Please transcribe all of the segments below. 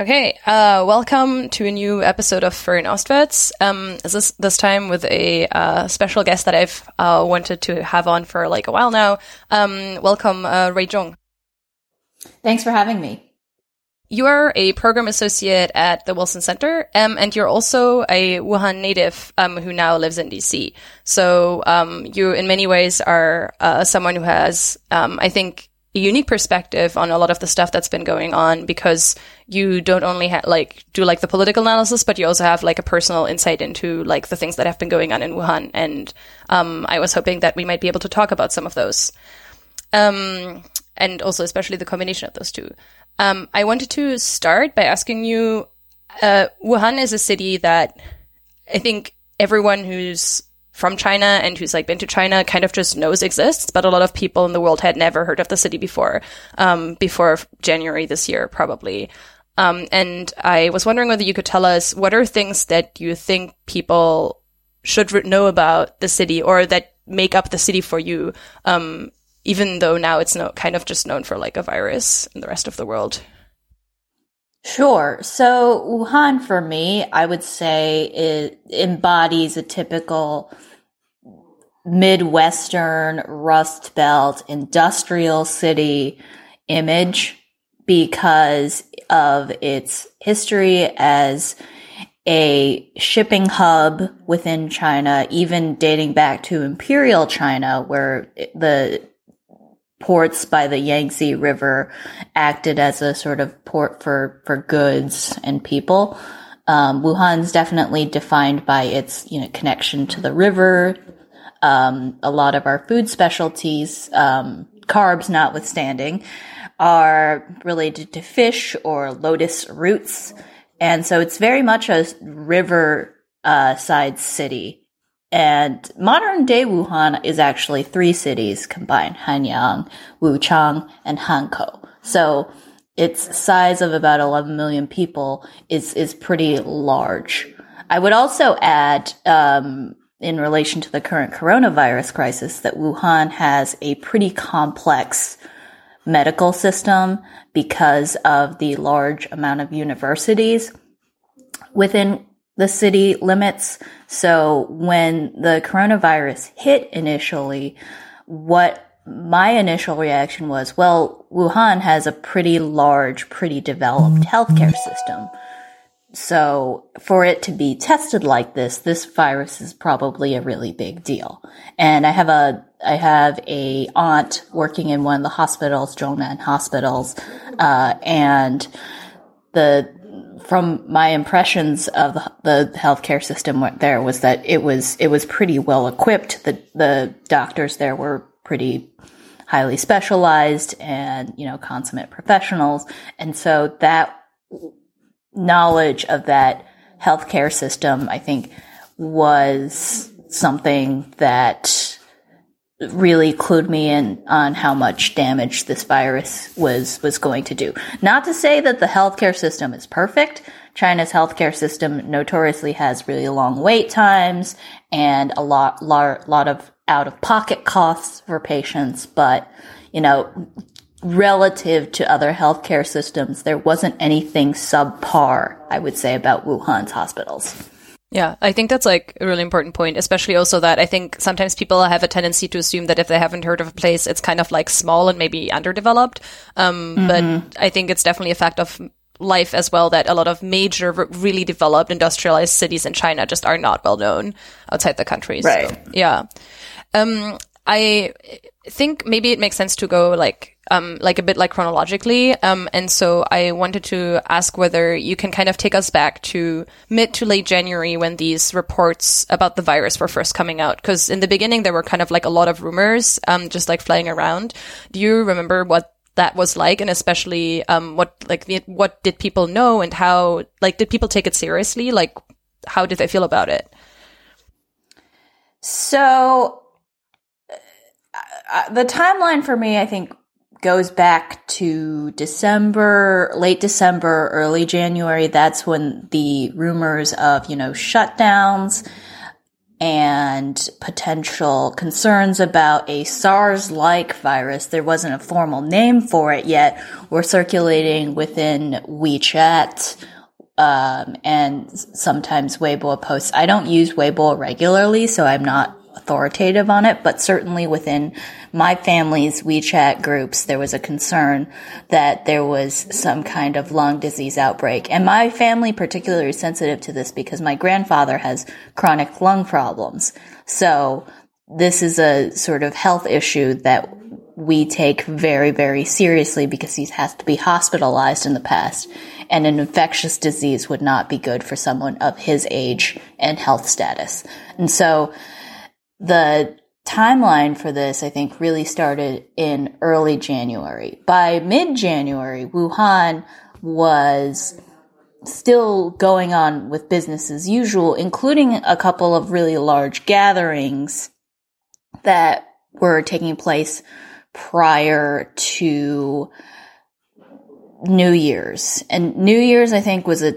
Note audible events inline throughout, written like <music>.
Okay, uh, welcome to a new episode of Fern Ostwärts. Um, this this time with a uh, special guest that I've uh, wanted to have on for like a while now. Um, welcome, uh, Rui Zhong. Thanks for having me. You are a program associate at the Wilson Center, um, and you're also a Wuhan native um, who now lives in DC. So um, you, in many ways, are uh, someone who has, um, I think, a unique perspective on a lot of the stuff that's been going on because you don't only ha- like do like the political analysis, but you also have like a personal insight into like the things that have been going on in Wuhan. And um, I was hoping that we might be able to talk about some of those, um, and also especially the combination of those two. Um, I wanted to start by asking you. Uh, Wuhan is a city that I think everyone who's from China and who's like been to China kind of just knows exists, but a lot of people in the world had never heard of the city before, um, before January this year, probably. Um, and I was wondering whether you could tell us what are things that you think people should know about the city or that make up the city for you, um, even though now it's no, kind of just known for like a virus in the rest of the world. Sure. So Wuhan for me, I would say it embodies a typical Midwestern Rust Belt industrial city image because of its history as a shipping hub within China, even dating back to Imperial China, where the ports by the Yangtze River acted as a sort of port for, for goods and people. Um, Wuhan's definitely defined by its, you know, connection to the river, um, a lot of our food specialties, um, carbs notwithstanding, are related to fish or lotus roots. And so it's very much a river uh, side city. And modern day Wuhan is actually three cities combined Hanyang, Wuchang, and Hankou. So its size of about 11 million people is, is pretty large. I would also add, um, in relation to the current coronavirus crisis that Wuhan has a pretty complex medical system because of the large amount of universities within the city limits. So when the coronavirus hit initially, what my initial reaction was, well, Wuhan has a pretty large, pretty developed healthcare system. So for it to be tested like this, this virus is probably a really big deal. And I have a, I have a aunt working in one of the hospitals, Zhongnan hospitals, uh, and the, from my impressions of the, the healthcare system there was that it was, it was pretty well equipped. The, the doctors there were pretty highly specialized and, you know, consummate professionals. And so that knowledge of that healthcare system, I think, was something that really clued me in on how much damage this virus was was going to do. Not to say that the healthcare system is perfect. China's healthcare system notoriously has really long wait times and a lot lot, lot of out of pocket costs for patients, but you know, relative to other healthcare systems, there wasn't anything subpar, I would say, about Wuhan's hospitals. Yeah, I think that's like a really important point, especially also that I think sometimes people have a tendency to assume that if they haven't heard of a place, it's kind of like small and maybe underdeveloped. Um, mm-hmm. But I think it's definitely a fact of life as well that a lot of major, really developed industrialized cities in China just are not well known outside the country. Right. So, yeah. Um, I think maybe it makes sense to go like um, like a bit like chronologically. Um, and so I wanted to ask whether you can kind of take us back to mid to late January when these reports about the virus were first coming out. Because in the beginning there were kind of like a lot of rumors, um, just like flying around. Do you remember what that was like, and especially um, what like what did people know and how like did people take it seriously? Like how did they feel about it? So uh, the timeline for me, I think, goes back to December, late December, early January. That's when the rumors of, you know, shutdowns and potential concerns about a SARS like virus. There wasn't a formal name for it yet. Were circulating within WeChat um, and sometimes Weibo posts. I don't use Weibo regularly, so I'm not authoritative on it, but certainly within my family's WeChat groups, there was a concern that there was some kind of lung disease outbreak. And my family particularly sensitive to this because my grandfather has chronic lung problems. So this is a sort of health issue that we take very, very seriously because he has to be hospitalized in the past. And an infectious disease would not be good for someone of his age and health status. And so the timeline for this, I think, really started in early January. By mid January, Wuhan was still going on with business as usual, including a couple of really large gatherings that were taking place prior to New Year's. And New Year's, I think, was a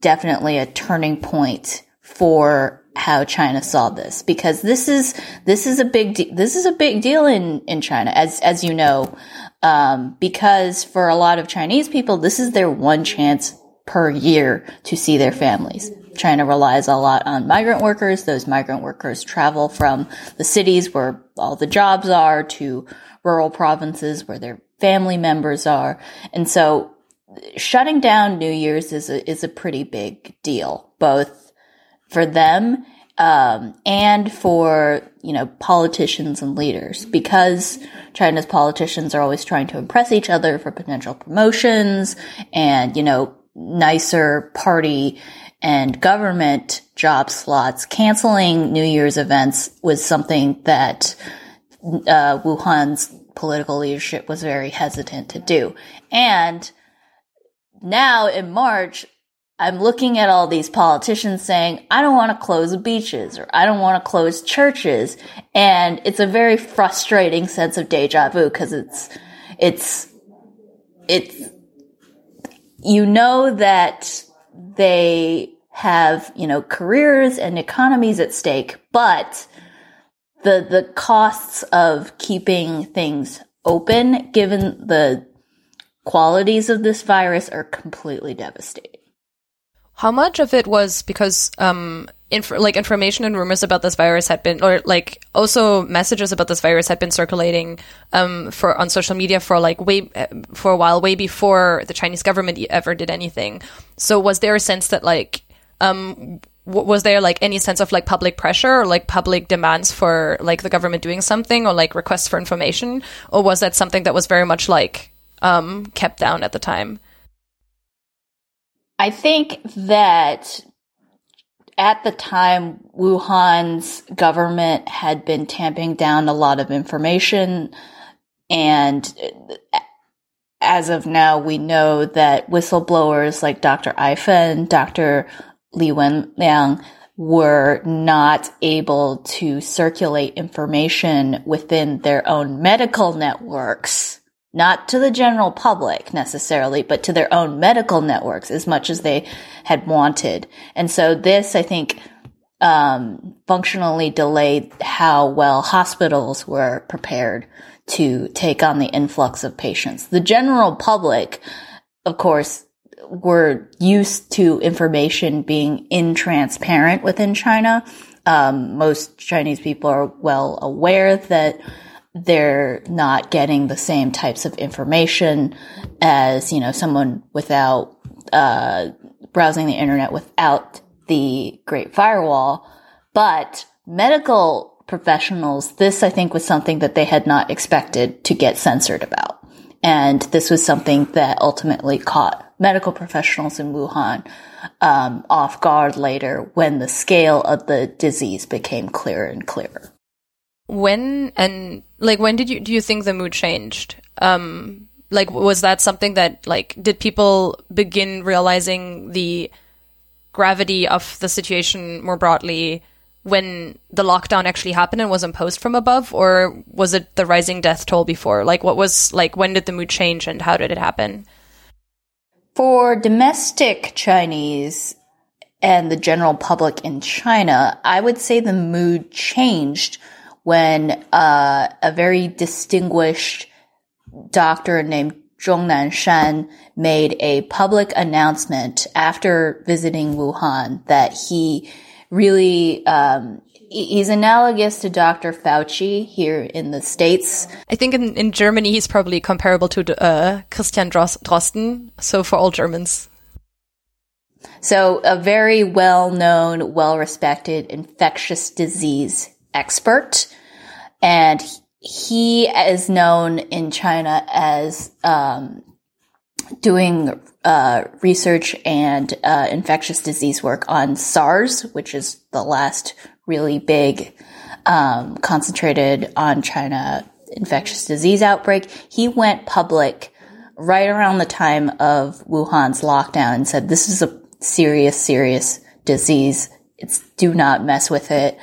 definitely a turning point for how China saw this because this is this is a big de- this is a big deal in in China as as you know um, because for a lot of Chinese people this is their one chance per year to see their families. China relies a lot on migrant workers. Those migrant workers travel from the cities where all the jobs are to rural provinces where their family members are. And so shutting down New Year's is a, is a pretty big deal, both for them um, and for you know politicians and leaders because China's politicians are always trying to impress each other for potential promotions and you know nicer party and government job slots. Canceling New Year's events was something that uh, Wuhan's political leadership was very hesitant to do, and now in March, I'm looking at all these politicians saying, I don't want to close beaches or I don't want to close churches. And it's a very frustrating sense of deja vu because it's, it's, it's, you know that they have, you know, careers and economies at stake, but the, the costs of keeping things open, given the qualities of this virus are completely devastating. How much of it was because um, inf- like information and rumors about this virus had been, or like also messages about this virus had been circulating um, for on social media for like way for a while, way before the Chinese government ever did anything. So was there a sense that like um, was there like any sense of like public pressure or like public demands for like the government doing something or like requests for information, or was that something that was very much like um, kept down at the time? I think that at the time, Wuhan's government had been tamping down a lot of information. And as of now, we know that whistleblowers like Dr. Ai Dr. Li Wenliang were not able to circulate information within their own medical networks not to the general public necessarily, but to their own medical networks as much as they had wanted. And so this, I think, um, functionally delayed how well hospitals were prepared to take on the influx of patients. The general public, of course, were used to information being intransparent within China. Um, most Chinese people are well aware that they're not getting the same types of information as, you know, someone without, uh, browsing the internet without the Great Firewall. But medical professionals, this I think was something that they had not expected to get censored about. And this was something that ultimately caught medical professionals in Wuhan um, off guard later when the scale of the disease became clearer and clearer when and like when did you do you think the mood changed? Um like was that something that like did people begin realizing the gravity of the situation more broadly when the lockdown actually happened and was imposed from above? Or was it the rising death toll before? Like what was like when did the mood change and how did it happen? For domestic chinese and the general public in China, I would say the mood changed when uh, a very distinguished doctor named Zhong Nanshan made a public announcement after visiting Wuhan that he really um, he's analogous to Dr. Fauci here in the States. I think in, in Germany he's probably comparable to uh, Christian Drosten. So for all Germans. So a very well known, well respected infectious disease expert. And he is known in China as um, doing uh, research and uh, infectious disease work on SARS, which is the last really big um, concentrated on China infectious disease outbreak. He went public right around the time of Wuhan's lockdown and said, "This is a serious, serious disease. It's do not mess with it."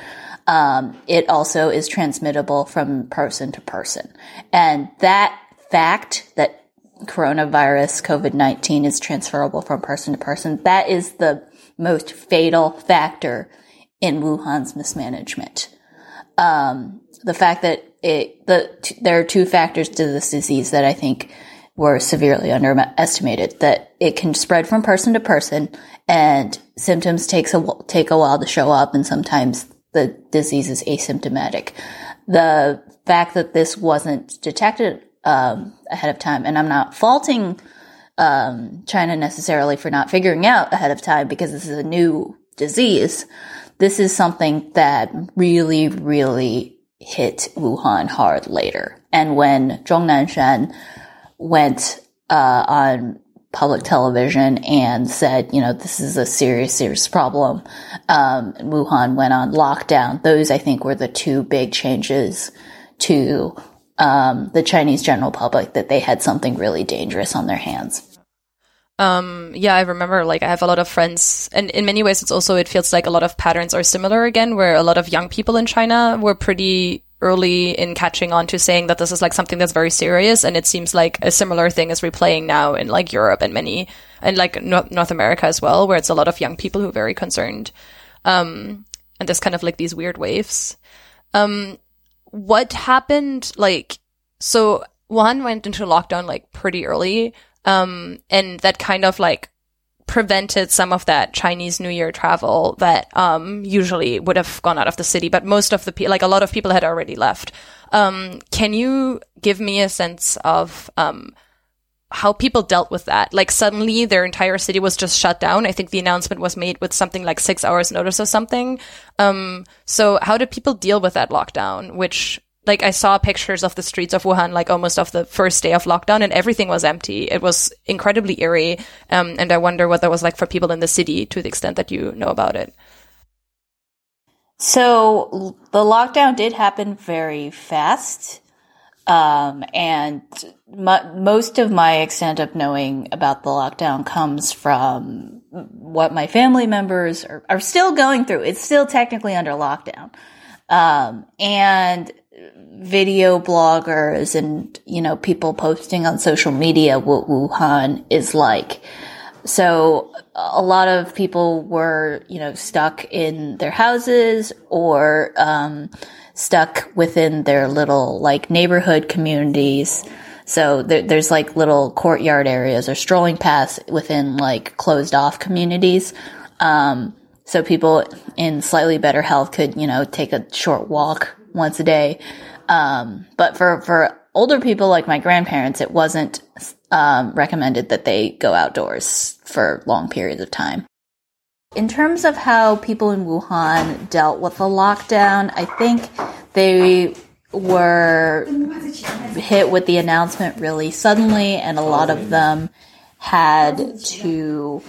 Um, it also is transmittable from person to person. And that fact that coronavirus, COVID-19 is transferable from person to person, that is the most fatal factor in Wuhan's mismanagement. Um, the fact that it, the, t- there are two factors to this disease that I think were severely underestimated, that it can spread from person to person and symptoms takes a, take a while to show up and sometimes the disease is asymptomatic. The fact that this wasn't detected um, ahead of time, and I'm not faulting um, China necessarily for not figuring out ahead of time because this is a new disease. This is something that really, really hit Wuhan hard later. And when Zhong Nanshan went uh, on public television and said, you know, this is a serious, serious problem. Um, Wuhan went on lockdown. Those, I think, were the two big changes to um, the Chinese general public that they had something really dangerous on their hands. Um, yeah, I remember like I have a lot of friends and in many ways it's also, it feels like a lot of patterns are similar again, where a lot of young people in China were pretty early in catching on to saying that this is like something that's very serious. And it seems like a similar thing is replaying now in like Europe and many, and like North America as well, where it's a lot of young people who are very concerned. Um, and there's kind of like these weird waves. Um, what happened? Like, so Wuhan went into lockdown like pretty early. Um, and that kind of like prevented some of that Chinese New Year travel that um, usually would have gone out of the city. But most of the people, like a lot of people, had already left. Um, can you give me a sense of um, how people dealt with that? Like suddenly their entire city was just shut down. I think the announcement was made with something like six hours notice or something. Um, so how did people deal with that lockdown? Which like I saw pictures of the streets of Wuhan, like almost of the first day of lockdown, and everything was empty. It was incredibly eerie, um, and I wonder what that was like for people in the city, to the extent that you know about it. So the lockdown did happen very fast, um, and most of my extent of knowing about the lockdown comes from what my family members are, are still going through. It's still technically under lockdown. Um, and video bloggers and, you know, people posting on social media what Wuhan is like. So a lot of people were, you know, stuck in their houses or, um, stuck within their little like neighborhood communities. So there, there's like little courtyard areas or strolling paths within like closed off communities. Um, so people in slightly better health could, you know, take a short walk once a day. Um, but for, for older people like my grandparents, it wasn't um, recommended that they go outdoors for long periods of time. In terms of how people in Wuhan dealt with the lockdown, I think they were hit with the announcement really suddenly, and a lot of them had to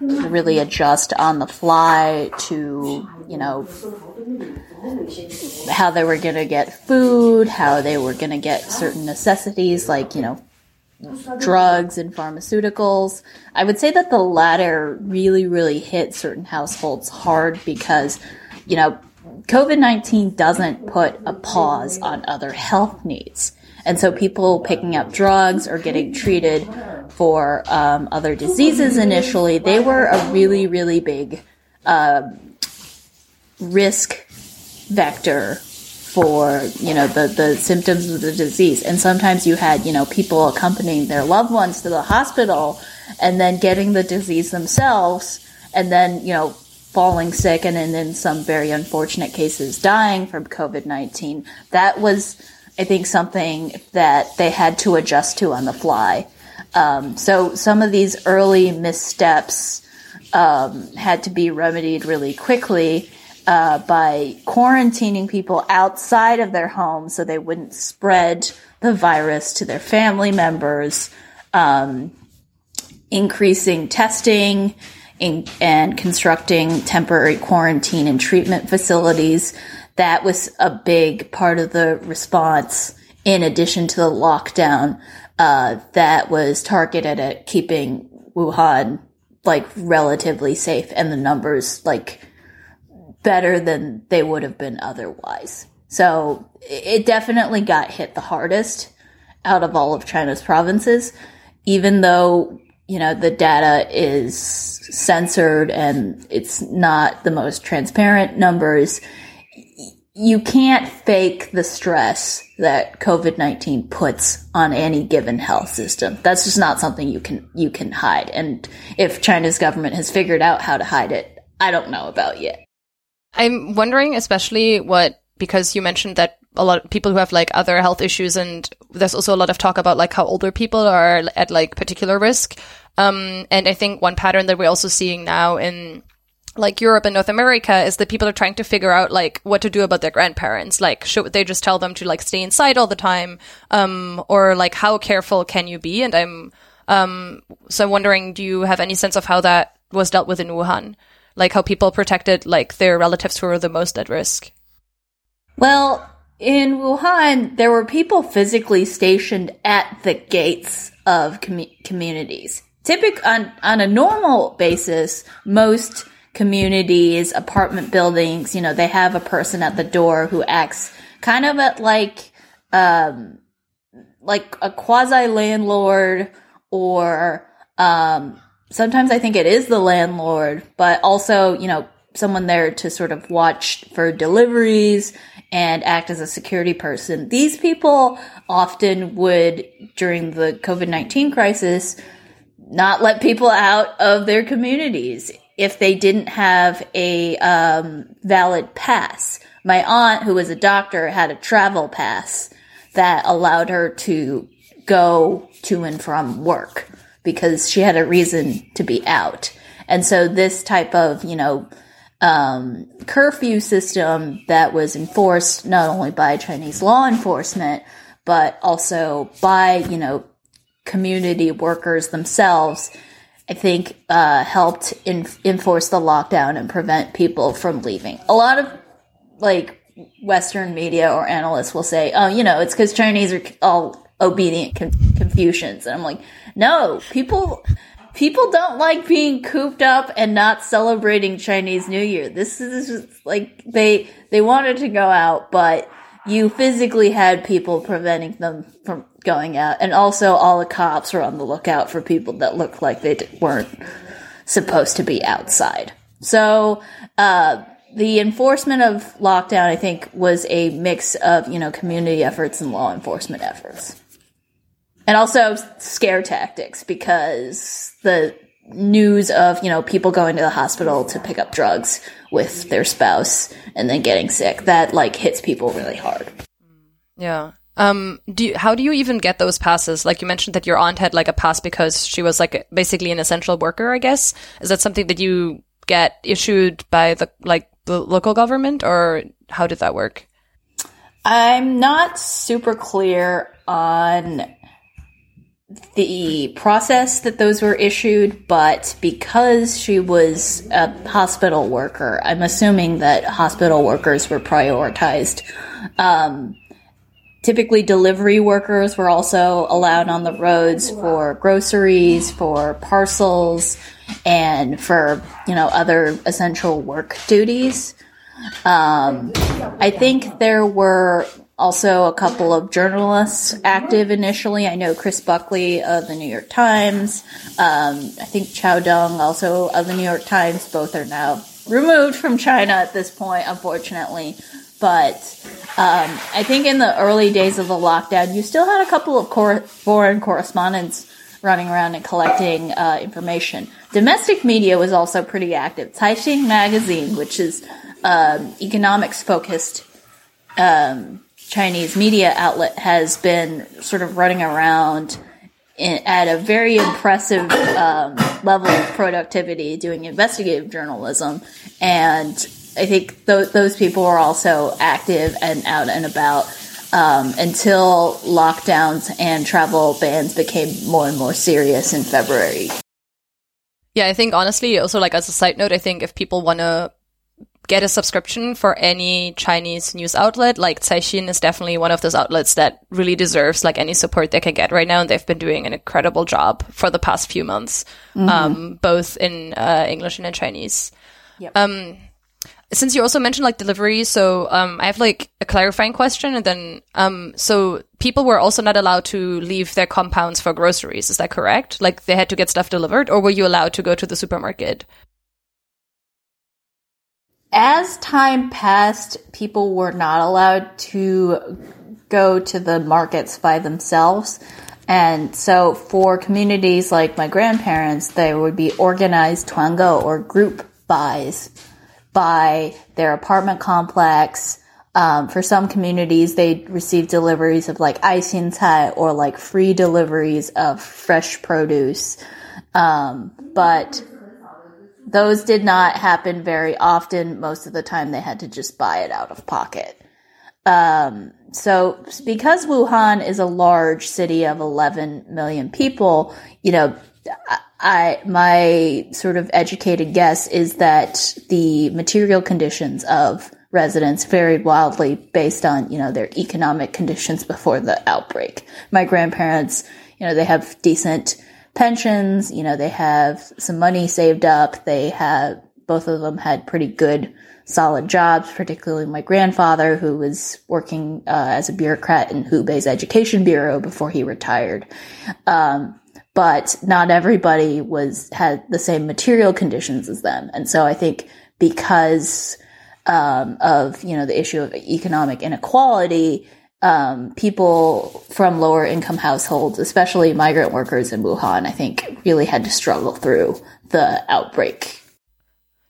really adjust on the fly to, you know, how they were going to get food, how they were going to get certain necessities like, you know, drugs and pharmaceuticals. I would say that the latter really, really hit certain households hard because, you know, COVID 19 doesn't put a pause on other health needs. And so people picking up drugs or getting treated for um, other diseases initially, they were a really, really big uh, risk vector for you know the the symptoms of the disease. And sometimes you had you know people accompanying their loved ones to the hospital and then getting the disease themselves and then you know falling sick and, and in some very unfortunate cases dying from covid-19 that was i think something that they had to adjust to on the fly. Um, so some of these early missteps um, had to be remedied really quickly uh, by quarantining people outside of their homes so they wouldn't spread the virus to their family members, um, increasing testing in, and constructing temporary quarantine and treatment facilities. That was a big part of the response in addition to the lockdown uh, that was targeted at keeping Wuhan like relatively safe and the numbers like better than they would have been otherwise. So it definitely got hit the hardest out of all of China's provinces, even though, you know, the data is censored and it's not the most transparent numbers you can't fake the stress that COVID-19 puts on any given health system. That's just not something you can, you can hide. And if China's government has figured out how to hide it, I don't know about yet. I'm wondering especially what, because you mentioned that a lot of people who have like other health issues and there's also a lot of talk about like how older people are at like particular risk. Um, and I think one pattern that we're also seeing now in like Europe and North America is that people are trying to figure out like what to do about their grandparents. Like, should they just tell them to like stay inside all the time? Um, or like how careful can you be? And I'm, um, so I'm wondering, do you have any sense of how that was dealt with in Wuhan? Like how people protected like their relatives who were the most at risk? Well, in Wuhan, there were people physically stationed at the gates of com- communities. Typical on, on a normal basis, most communities, apartment buildings, you know, they have a person at the door who acts kind of at like, um, like a quasi landlord or, um, sometimes I think it is the landlord, but also, you know, someone there to sort of watch for deliveries and act as a security person. These people often would, during the COVID 19 crisis, not let people out of their communities if they didn't have a um, valid pass. My aunt, who was a doctor, had a travel pass that allowed her to go to and from work because she had a reason to be out. And so this type of, you know, um, curfew system that was enforced not only by Chinese law enforcement, but also by, you know, community workers themselves I think, uh, helped in- enforce the lockdown and prevent people from leaving. A lot of like Western media or analysts will say, "Oh, you know, it's because Chinese are all obedient Confucians," and I'm like, "No, people." People don't like being cooped up and not celebrating Chinese New Year. This is like they they wanted to go out, but you physically had people preventing them from going out. And also all the cops were on the lookout for people that looked like they weren't supposed to be outside. So, uh, the enforcement of lockdown, I think, was a mix of, you know, community efforts and law enforcement efforts. And also scare tactics because the news of, you know, people going to the hospital to pick up drugs with their spouse and then getting sick, that like hits people really hard. Yeah. Um, do you, how do you even get those passes? Like you mentioned that your aunt had like a pass because she was like basically an essential worker, I guess. Is that something that you get issued by the like the local government or how did that work? I'm not super clear on the process that those were issued, but because she was a hospital worker, I'm assuming that hospital workers were prioritized. Um, Typically, delivery workers were also allowed on the roads for groceries, for parcels, and for you know other essential work duties. Um, I think there were also a couple of journalists active initially. I know Chris Buckley of the New York Times. Um, I think Chao Deng, also of the New York Times. Both are now removed from China at this point, unfortunately. But um, I think in the early days of the lockdown, you still had a couple of cor- foreign correspondents running around and collecting uh, information. Domestic media was also pretty active. Caixin magazine, which is um, economics focused um, Chinese media outlet, has been sort of running around in, at a very impressive um, level of productivity doing investigative journalism. And I think th- those people were also active and out and about um, until lockdowns and travel bans became more and more serious in February. Yeah, I think honestly, also like as a side note, I think if people want to get a subscription for any Chinese news outlet, like Caixin is definitely one of those outlets that really deserves like any support they can get right now. And they've been doing an incredible job for the past few months, mm-hmm. um, both in uh, English and in Chinese. Yep. Um, since you also mentioned like delivery, so um, I have like a clarifying question, and then um, so people were also not allowed to leave their compounds for groceries. Is that correct? Like they had to get stuff delivered, or were you allowed to go to the supermarket? As time passed, people were not allowed to go to the markets by themselves. And so for communities like my grandparents, there would be organized tuangou or group buys by their apartment complex. Um, for some communities, they receive deliveries of like cai or like free deliveries of fresh produce. Um, but those did not happen very often. Most of the time, they had to just buy it out of pocket. Um, so, because Wuhan is a large city of 11 million people, you know, I, my sort of educated guess is that the material conditions of residents varied wildly based on, you know, their economic conditions before the outbreak. My grandparents, you know, they have decent pensions. You know, they have some money saved up. They have, both of them had pretty good, solid jobs, particularly my grandfather, who was working uh, as a bureaucrat in Hubei's education bureau before he retired. Um, but not everybody was had the same material conditions as them, and so I think because um, of you know the issue of economic inequality, um, people from lower income households, especially migrant workers in Wuhan, I think really had to struggle through the outbreak.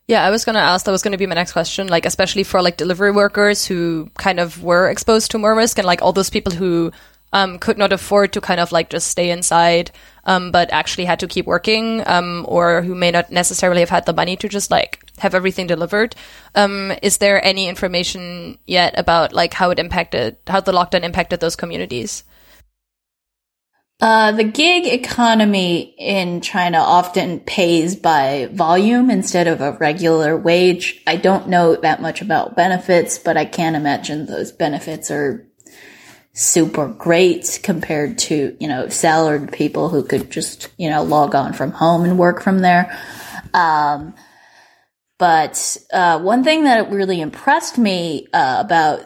Yeah, I was going to ask, that was going to be my next question, like, especially for like delivery workers who kind of were exposed to more risk and like all those people who um, could not afford to kind of like just stay inside, um, but actually had to keep working, um, or who may not necessarily have had the money to just like have everything delivered. Um, is there any information yet about like how it impacted, how the lockdown impacted those communities? Uh, the gig economy in China often pays by volume instead of a regular wage. I don't know that much about benefits, but I can't imagine those benefits are super great compared to, you know, salaried people who could just, you know, log on from home and work from there. Um, but uh, one thing that really impressed me uh, about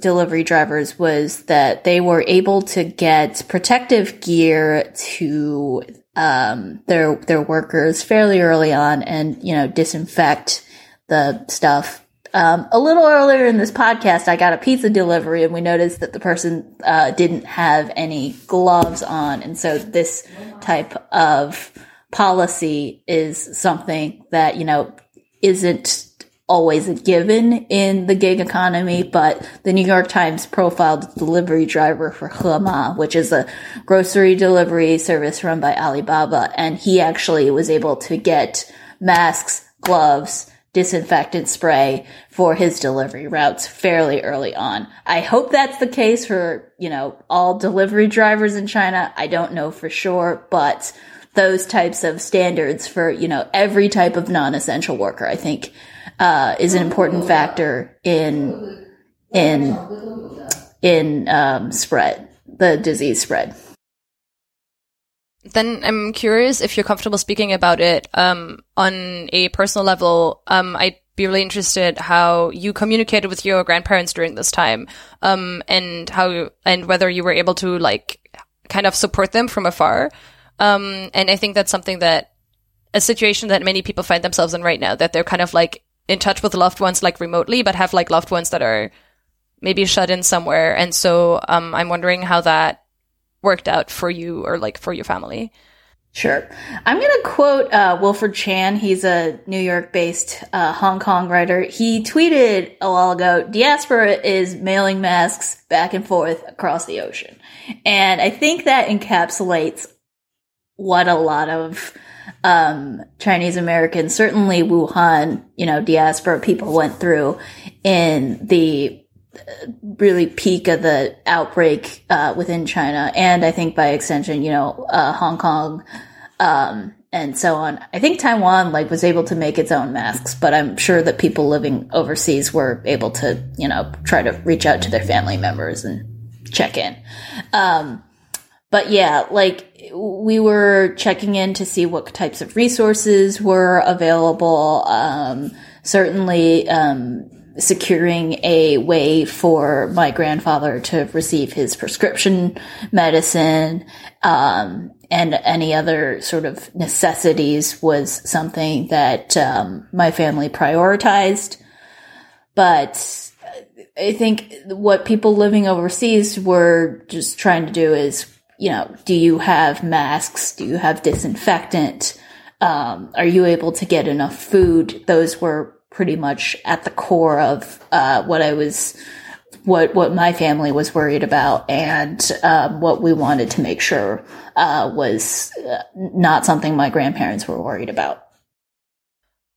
delivery drivers was that they were able to get protective gear to um, their their workers fairly early on, and you know disinfect the stuff um, a little earlier in this podcast, I got a pizza delivery and we noticed that the person uh, didn't have any gloves on. And so this type of policy is something that, you know, isn't always a given in the gig economy, but the New York Times profiled the delivery driver for Hema, which is a grocery delivery service run by Alibaba. And he actually was able to get masks, gloves, disinfectant spray for his delivery routes fairly early on. I hope that's the case for, you know, all delivery drivers in China. I don't know for sure, but those types of standards for, you know, every type of non-essential worker, I think, uh, is an important factor in, in, in, um, spread, the disease spread. Then I'm curious if you're comfortable speaking about it um, on a personal level. Um, I'd be really interested how you communicated with your grandparents during this time, um, and how and whether you were able to like kind of support them from afar. Um, and I think that's something that a situation that many people find themselves in right now that they're kind of like in touch with loved ones like remotely, but have like loved ones that are maybe shut in somewhere. And so um, I'm wondering how that worked out for you or like for your family. Sure. I'm going to quote uh, Wilfred Chan. He's a New York based uh, Hong Kong writer. He tweeted a while ago diaspora is mailing masks back and forth across the ocean. And I think that encapsulates what a lot of um, Chinese Americans, certainly Wuhan, you know, diaspora people went through in the really peak of the outbreak uh, within China, and I think by extension, you know, uh, Hong Kong, um, and so on. I think Taiwan like was able to make its own masks, but I'm sure that people living overseas were able to, you know, try to reach out to their family members and check in. Um, but yeah, like we were checking in to see what types of resources were available. Um, certainly, um, securing a way for my grandfather to receive his prescription medicine um, and any other sort of necessities was something that um, my family prioritized. But I think what people living overseas were just trying to do is, you know, do you have masks? Do you have disinfectant? Um, are you able to get enough food? Those were pretty much at the core of uh, what I was, what what my family was worried about, and um, what we wanted to make sure uh, was uh, not something my grandparents were worried about.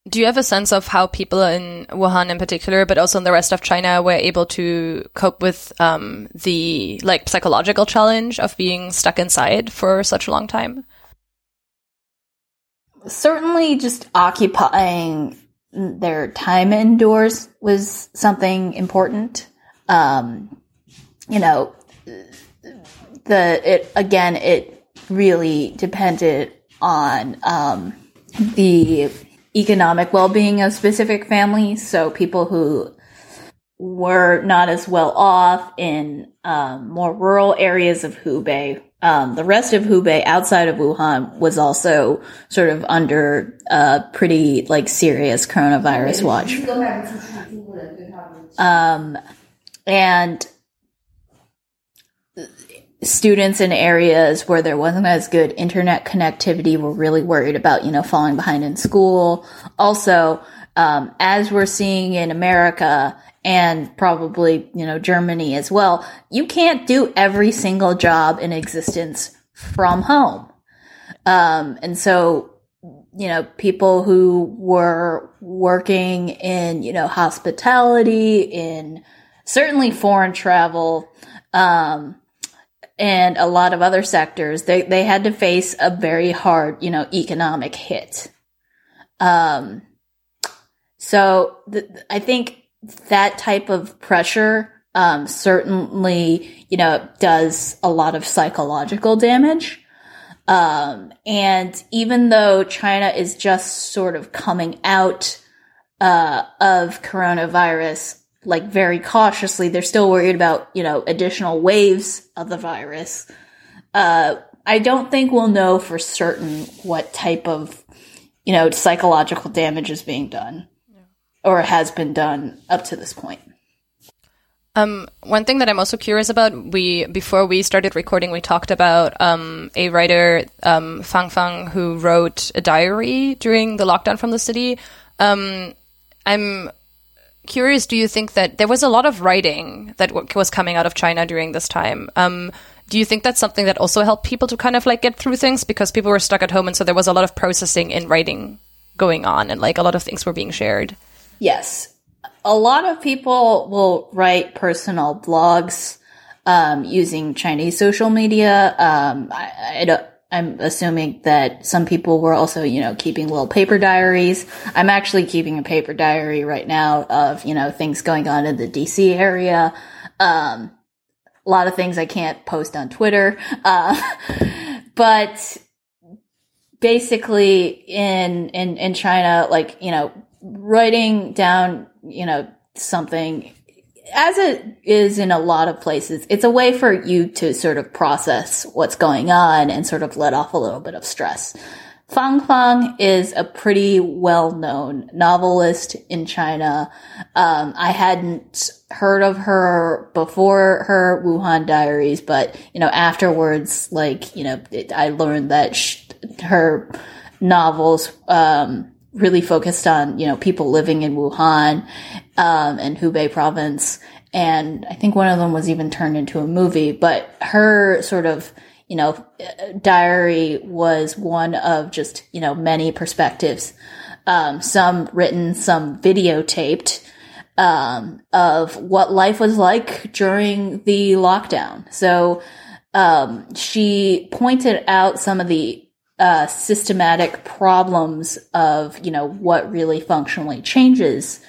Do you have a sense of how people in Wuhan, in particular, but also in the rest of China, were able to cope with um, the like psychological challenge of being stuck inside for such a long time? Certainly, just occupying their time indoors was something important. Um, you know, the it again, it really depended on um, the economic well-being of specific families. So people who were not as well off in um, more rural areas of Hubei um, the rest of Hubei outside of Wuhan was also sort of under a pretty like serious coronavirus watch. Um, and students in areas where there wasn't as good internet connectivity were really worried about, you know, falling behind in school. Also, um, as we're seeing in America, and probably, you know, Germany as well, you can't do every single job in existence from home. Um, and so, you know, people who were working in, you know, hospitality, in certainly foreign travel, um, and a lot of other sectors, they, they had to face a very hard, you know, economic hit. Um, so th- I think that type of pressure um, certainly, you know, does a lot of psychological damage. Um, and even though China is just sort of coming out uh, of coronavirus, like very cautiously, they're still worried about, you know, additional waves of the virus. Uh, I don't think we'll know for certain what type of, you know, psychological damage is being done or has been done up to this point. Um, one thing that I'm also curious about, we before we started recording, we talked about um, a writer, um, Fang Fang, who wrote a diary during the lockdown from the city. Um, I'm curious. Do you think that there was a lot of writing that w- was coming out of China during this time? Um, do you think that's something that also helped people to kind of like get through things because people were stuck at home, and so there was a lot of processing in writing going on, and like a lot of things were being shared? Yes. A lot of people will write personal blogs um, using Chinese social media. Um, I, I I'm assuming that some people were also, you know, keeping little paper diaries. I'm actually keeping a paper diary right now of, you know, things going on in the DC area. Um, a lot of things I can't post on Twitter. Uh, <laughs> but basically in, in, in China, like, you know, writing down, you know, something as it is in a lot of places, it's a way for you to sort of process what's going on and sort of let off a little bit of stress. Fang Fang is a pretty well-known novelist in China. Um, I hadn't heard of her before her Wuhan Diaries, but you know, afterwards, like you know, it, I learned that her novels um, really focused on you know people living in Wuhan um, and Hubei province, and I think one of them was even turned into a movie. But her sort of you know, diary was one of just, you know, many perspectives. Um, some written, some videotaped, um, of what life was like during the lockdown. So, um, she pointed out some of the, uh, systematic problems of, you know, what really functionally changes,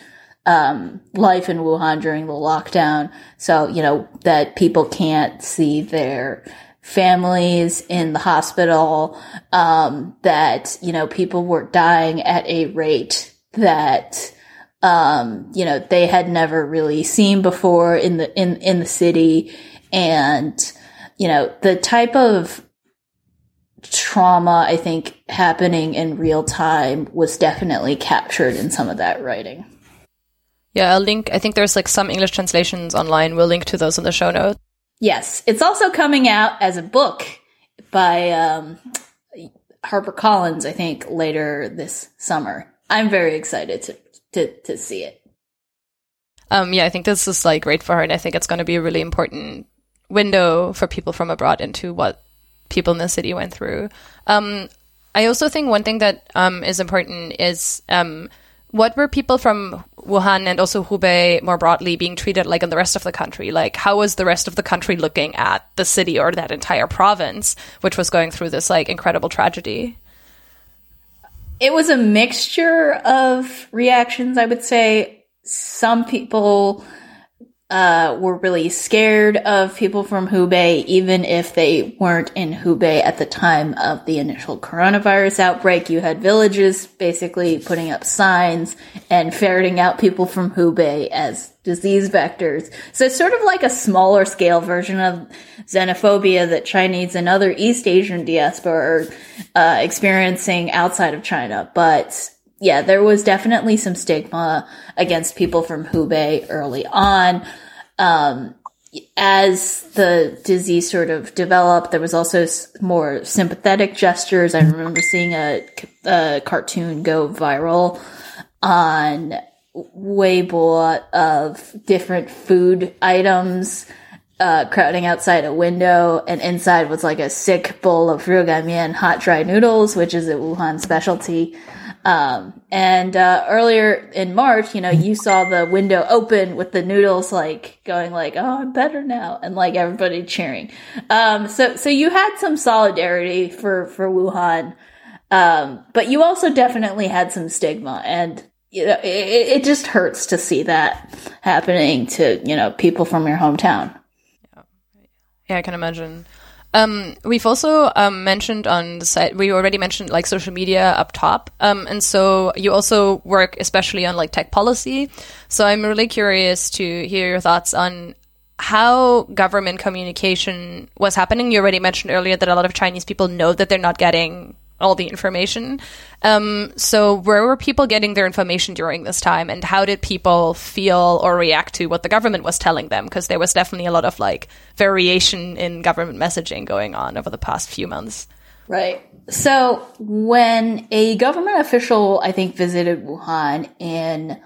um, life in Wuhan during the lockdown. So, you know, that people can't see their, families in the hospital, um, that, you know, people were dying at a rate that, um, you know, they had never really seen before in the, in, in the city. And, you know, the type of trauma, I think, happening in real time was definitely captured in some of that writing. Yeah, I'll link. I think there's like some English translations online. We'll link to those in the show notes. Yes, it's also coming out as a book by um, HarperCollins, I think, later this summer. I'm very excited to to, to see it. Um, yeah, I think this is like great for her, and I think it's going to be a really important window for people from abroad into what people in the city went through. Um, I also think one thing that um, is important is um, what were people from Wuhan and also Hubei more broadly being treated like in the rest of the country? Like, how was the rest of the country looking at the city or that entire province, which was going through this like incredible tragedy? It was a mixture of reactions, I would say. Some people uh, were really scared of people from Hubei, even if they weren't in Hubei at the time of the initial coronavirus outbreak. You had villages basically putting up signs and ferreting out people from Hubei as disease vectors. So it's sort of like a smaller scale version of xenophobia that Chinese and other East Asian diaspora are uh, experiencing outside of China. But yeah, there was definitely some stigma against people from Hubei early on. Um, as the disease sort of developed, there was also more sympathetic gestures. I remember seeing a, a cartoon go viral on Weibo of different food items uh, crowding outside a window, and inside was like a sick bowl of Regan mian hot dry noodles, which is a Wuhan specialty. Um, and uh, earlier in March, you know, you saw the window open with the noodles like going like, "Oh, I'm better now," and like everybody cheering. Um, so so you had some solidarity for for Wuhan, um, but you also definitely had some stigma, and you know, it, it just hurts to see that happening to you know people from your hometown. Yeah, yeah I can imagine. Um, we've also um, mentioned on the site, we already mentioned like social media up top. Um, and so you also work especially on like tech policy. So I'm really curious to hear your thoughts on how government communication was happening. You already mentioned earlier that a lot of Chinese people know that they're not getting all the information. Um, so, where were people getting their information during this time, and how did people feel or react to what the government was telling them? Because there was definitely a lot of like variation in government messaging going on over the past few months. Right. So, when a government official, I think, visited Wuhan in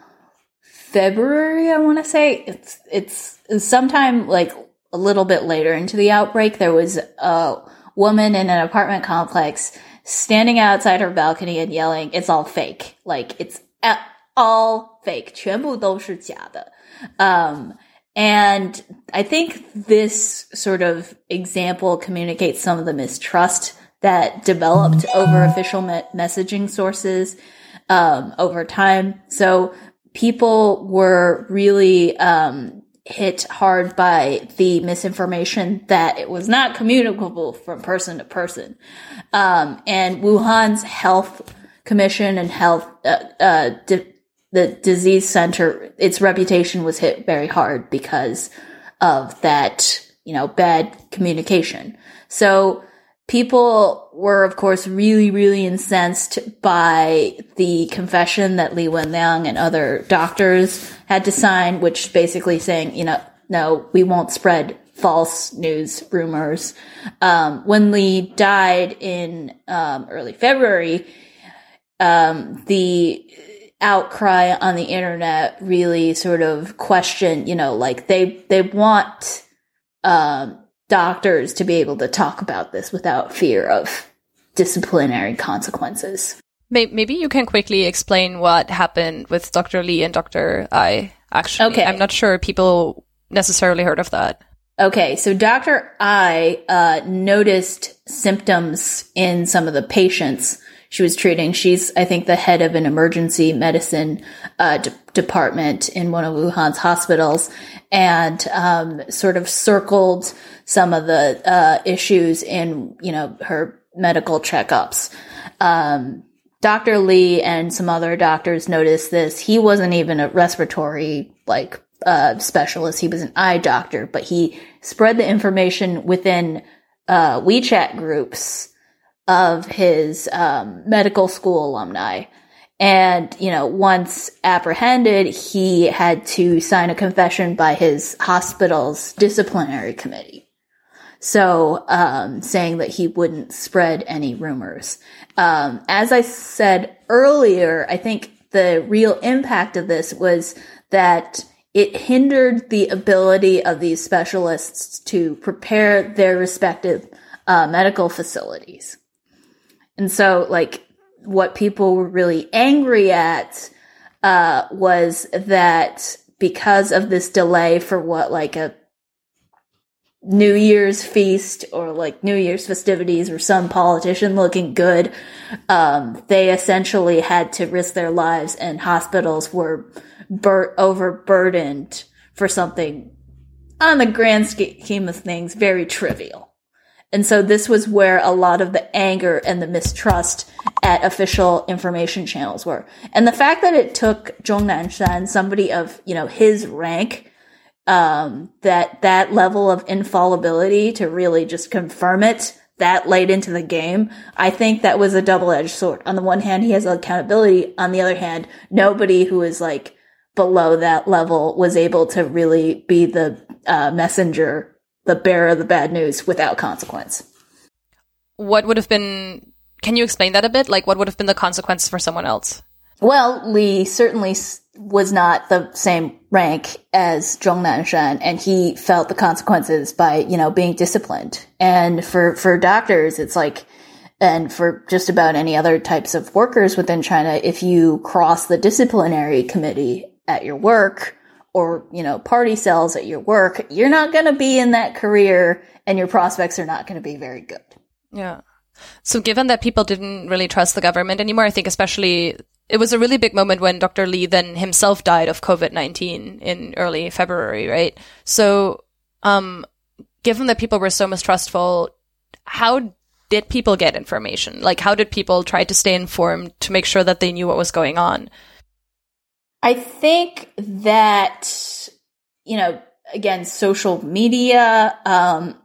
February, I want to say it's it's sometime like a little bit later into the outbreak. There was a woman in an apartment complex standing outside her balcony and yelling, it's all fake. Like, it's all fake. 全部都是假的. Um, and I think this sort of example communicates some of the mistrust that developed over official me- messaging sources um, over time. So people were really um, hit hard by the misinformation that it was not communicable from person to person. Um, and Wuhan's health commission and health, uh, uh, di- the disease center, its reputation was hit very hard because of that, you know, bad communication. So people were, of course, really, really incensed by the confession that Li Wenliang and other doctors had to sign, which basically saying, you know, no, we won't spread false news rumors. Um, when Li died in um, early February, um, the outcry on the internet really sort of questioned, you know, like they they want um, doctors to be able to talk about this without fear of disciplinary consequences. Maybe you can quickly explain what happened with Dr. Li and Dr. Ai, Actually, okay. I'm not sure people necessarily heard of that. Okay, so Dr. Ai uh, noticed symptoms in some of the patients she was treating. She's, I think, the head of an emergency medicine uh, department in one of Wuhan's hospitals, and um, sort of circled some of the uh, issues in, you know, her medical checkups. Um, Dr. Li and some other doctors noticed this. He wasn't even a respiratory like uh, specialist. He was an eye doctor, but he spread the information within uh, WeChat groups of his um, medical school alumni. And, you know, once apprehended, he had to sign a confession by his hospital's disciplinary committee. So, um, saying that he wouldn't spread any rumors. Um, as I said earlier, I think the real impact of this was that it hindered the ability of these specialists to prepare their respective uh, medical facilities. And so, like, what people were really angry at uh, was that because of this delay for what, like, a New Year's feast or like New Year's festivities or some politician looking good, um, they essentially had to risk their lives and hospitals were bur- overburdened for something on the grand scheme of things very trivial. And so this was where a lot of the anger and the mistrust at official information channels were. And the fact that it took Zhong Nanshan, somebody of, you know, his rank, um, that, that level of infallibility to really just confirm it that late into the game, I think that was a double-edged sword. On the one hand, he has accountability. On the other hand, nobody who is like below that level was able to really be the uh, messenger, the bearer of the bad news without consequence. What would have been? Can you explain that a bit? Like, what would have been the consequences for someone else? Well, Li certainly was not the same rank as Zhong Nanshan, and he felt the consequences by, you know, being disciplined. And for, for doctors, it's like, and for just about any other types of workers within China, if you cross the disciplinary committee at your work or, you know, party cells at your work, you're not going to be in that career and your prospects are not going to be very good. Yeah. So given that people didn't really trust the government anymore, I think especially it was a really big moment when Dr. Li then himself died of COVID-19 in early February, right? So, um, given that people were so mistrustful, how did people get information? Like, how did people try to stay informed to make sure that they knew what was going on? I think that, you know, again, social media, um,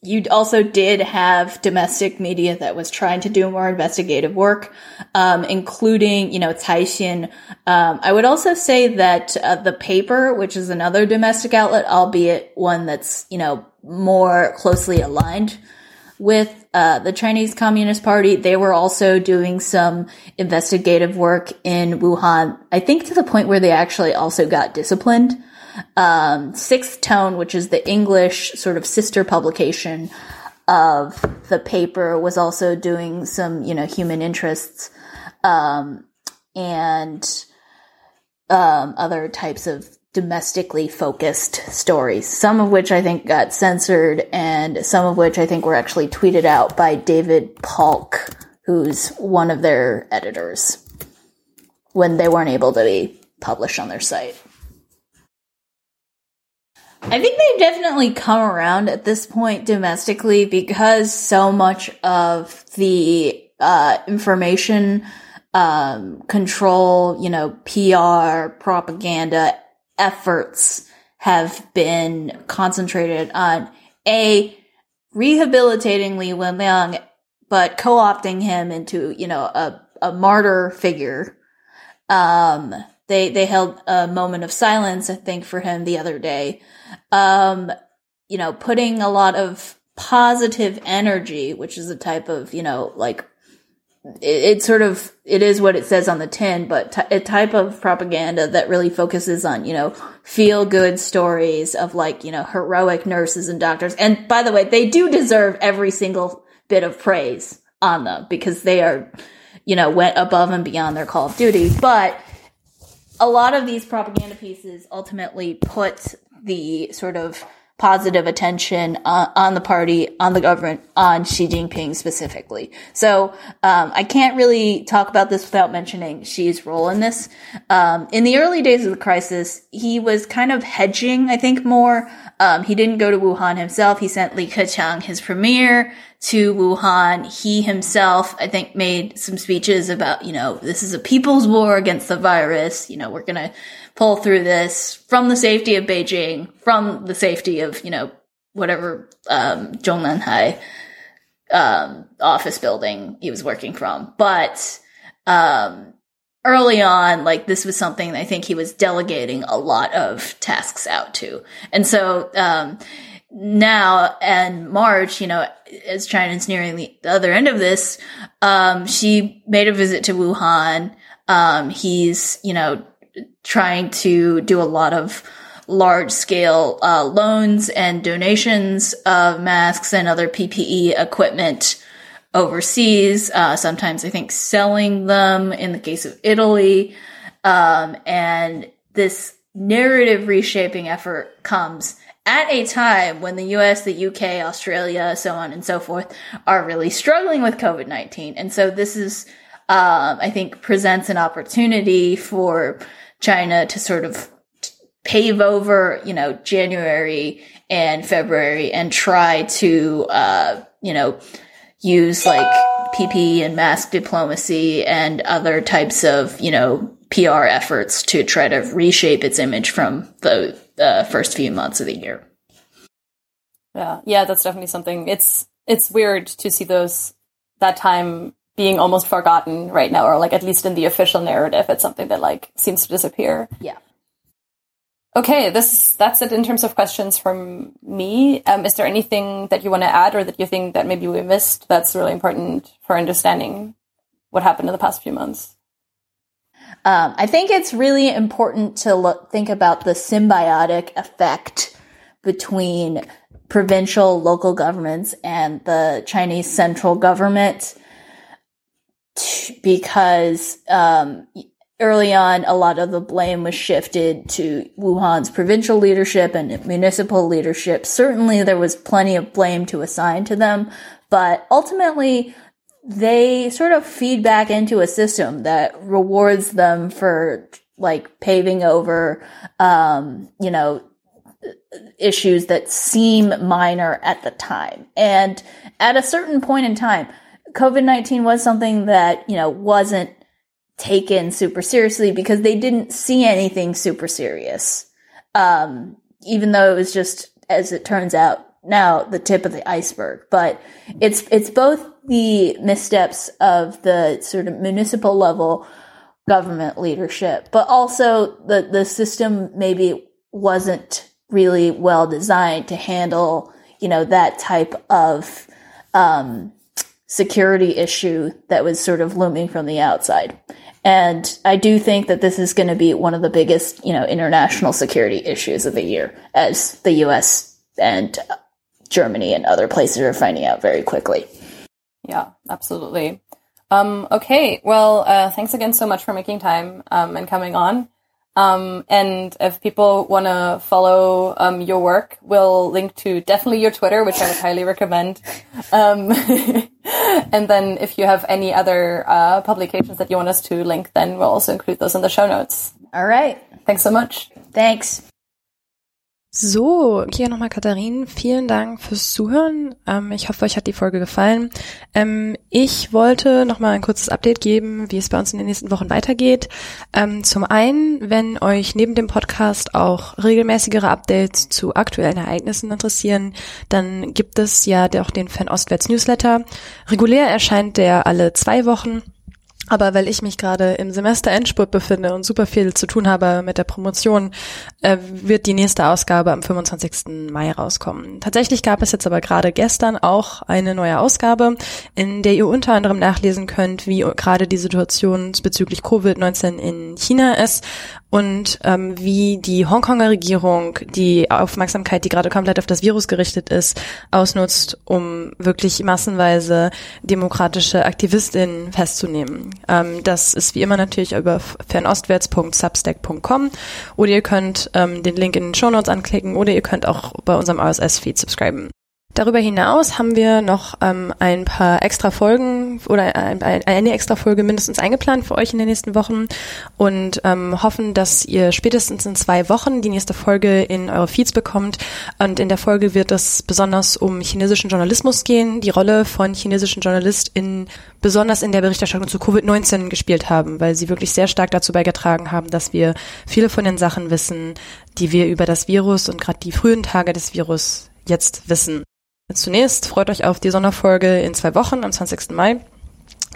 you also did have domestic media that was trying to do more investigative work, um, including, you know, Caixin. Um, I would also say that uh, the paper, which is another domestic outlet, albeit one that's, you know, more closely aligned with uh, the Chinese Communist Party. They were also doing some investigative work in Wuhan, I think to the point where they actually also got disciplined. Um, Sixth Tone, which is the English sort of sister publication of the paper, was also doing some, you know, human interests um, and um, other types of domestically focused stories, some of which I think got censored and some of which I think were actually tweeted out by David Paulk, who's one of their editors when they weren't able to be published on their site. I think they've definitely come around at this point domestically because so much of the uh, information um, control, you know, PR, propaganda efforts have been concentrated on A, rehabilitating Li Wenliang, but co-opting him into, you know, a, a martyr figure. Um, they, they held a moment of silence, I think, for him the other day. Um, you know, putting a lot of positive energy, which is a type of, you know, like it, it, sort of it is what it says on the tin, but t- a type of propaganda that really focuses on you know feel good stories of like you know heroic nurses and doctors. And by the way, they do deserve every single bit of praise on them because they are you know went above and beyond their call of duty. But a lot of these propaganda pieces ultimately put the sort of positive attention on, on, the party, on the government, on Xi Jinping specifically. So um, I can't really talk about this without mentioning Xi's role in this. Um, in the early days of the crisis, he was kind of hedging, I think, more. Um, he didn't go to Wuhan himself. He sent Li Keqiang, his premier, to Wuhan. He himself, I think, made some speeches about, you know, this is a people's war against the virus. You know, we're going to pull through this from the safety of Beijing, from the safety of, you know, whatever, um, Zhongnanhai, um, office building he was working from. But, um, early on, like this was something I think he was delegating a lot of tasks out to. And so, um, now and March, you know, as China's nearing the, the other end of this, um, Xi made a visit to Wuhan. Um, he's, you know, trying to do a lot of large scale uh, loans and donations of masks and other PPE equipment overseas. Uh, sometimes I think selling them in the case of Italy. Um, and this narrative reshaping effort comes at a time when the US, the UK, Australia, so on and so forth are really struggling with COVID 19. And so this is, um, I think, presents an opportunity for China to sort of pave over, you know, January and February and try to, uh, you know, use like PP and mask diplomacy and other types of, you know, PR efforts to try to reshape its image from the uh, first few months of the year. Yeah, yeah, that's definitely something. It's it's weird to see those that time being almost forgotten right now, or like at least in the official narrative, it's something that like seems to disappear. Yeah. Okay, this that's it in terms of questions from me. Um, is there anything that you want to add, or that you think that maybe we missed that's really important for understanding what happened in the past few months? Um, I think it's really important to look, think about the symbiotic effect between provincial, local governments and the Chinese central government t- because um, early on, a lot of the blame was shifted to Wuhan's provincial leadership and municipal leadership. Certainly, there was plenty of blame to assign to them, but ultimately, they sort of feed back into a system that rewards them for like paving over, um, you know, issues that seem minor at the time. And at a certain point in time, COVID 19 was something that, you know, wasn't taken super seriously because they didn't see anything super serious. Um, even though it was just, as it turns out now, the tip of the iceberg. But it's, it's both the missteps of the sort of municipal level government leadership, but also the, the system maybe wasn't really well designed to handle, you know, that type of, um, security issue that was sort of looming from the outside. And I do think that this is going to be one of the biggest, you know, international security issues of the year as the US and Germany and other places are finding out very quickly. Yeah, absolutely. Um, okay. Well, uh, thanks again so much for making time um, and coming on. Um, and if people want to follow um, your work, we'll link to definitely your Twitter, which I would highly recommend. Um, <laughs> and then if you have any other uh, publications that you want us to link, then we'll also include those in the show notes. All right. Thanks so much. Thanks. So, hier nochmal Katharin. Vielen Dank fürs Zuhören. Ähm, ich hoffe, euch hat die Folge gefallen. Ähm, ich wollte nochmal ein kurzes Update geben, wie es bei uns in den nächsten Wochen weitergeht. Ähm, zum einen, wenn euch neben dem Podcast auch regelmäßigere Updates zu aktuellen Ereignissen interessieren, dann gibt es ja auch den Fan Ostwärts Newsletter. Regulär erscheint der alle zwei Wochen. Aber weil ich mich gerade im Semester Endspurt befinde und super viel zu tun habe mit der Promotion, äh, wird die nächste Ausgabe am 25. Mai rauskommen. Tatsächlich gab es jetzt aber gerade gestern auch eine neue Ausgabe, in der ihr unter anderem nachlesen könnt, wie gerade die Situation bezüglich Covid-19 in China ist und ähm, wie die Hongkonger Regierung die Aufmerksamkeit, die gerade komplett auf das Virus gerichtet ist, ausnutzt, um wirklich massenweise demokratische Aktivistinnen festzunehmen. Ähm, das ist wie immer natürlich über fernostwärts.substack.com oder ihr könnt ähm, den Link in den Show Notes anklicken oder ihr könnt auch bei unserem RSS-Feed subscriben. Darüber hinaus haben wir noch ähm, ein paar extra Folgen oder ein, ein, eine extra Folge mindestens eingeplant für euch in den nächsten Wochen und ähm, hoffen, dass ihr spätestens in zwei Wochen die nächste Folge in eure Feeds bekommt. Und in der Folge wird es besonders um chinesischen Journalismus gehen, die Rolle von chinesischen JournalistInnen besonders in der Berichterstattung zu Covid-19 gespielt haben, weil sie wirklich sehr stark dazu beigetragen haben, dass wir viele von den Sachen wissen, die wir über das Virus und gerade die frühen Tage des Virus jetzt wissen. Zunächst freut euch auf die Sonderfolge in zwei Wochen am 20. Mai.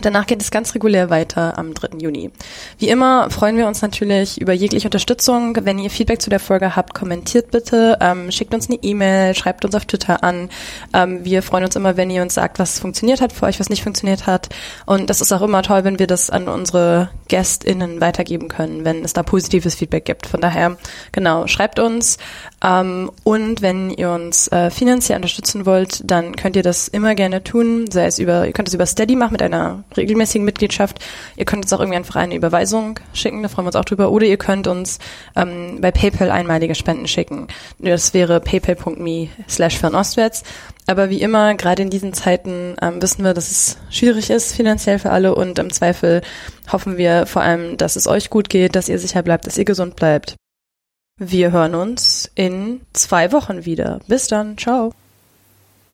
Danach geht es ganz regulär weiter am 3. Juni. Wie immer freuen wir uns natürlich über jegliche Unterstützung. Wenn ihr Feedback zu der Folge habt, kommentiert bitte, ähm, schickt uns eine E-Mail, schreibt uns auf Twitter an. Ähm, wir freuen uns immer, wenn ihr uns sagt, was funktioniert hat für euch, was nicht funktioniert hat. Und das ist auch immer toll, wenn wir das an unsere GästInnen weitergeben können, wenn es da positives Feedback gibt. Von daher, genau, schreibt uns. Ähm, und wenn ihr uns äh, finanziell unterstützen wollt, dann könnt ihr das immer gerne tun, sei es über, ihr könnt es über Steady machen mit regelmäßigen Mitgliedschaft. Ihr könnt uns auch irgendwie einfach eine Überweisung schicken, da freuen wir uns auch drüber. Oder ihr könnt uns ähm, bei PayPal einmalige Spenden schicken. Das wäre paypal.me slash fernostwärts. Aber wie immer, gerade in diesen Zeiten ähm, wissen wir, dass es schwierig ist finanziell für alle und im Zweifel hoffen wir vor allem, dass es euch gut geht, dass ihr sicher bleibt, dass ihr gesund bleibt. Wir hören uns in zwei Wochen wieder. Bis dann. Ciao.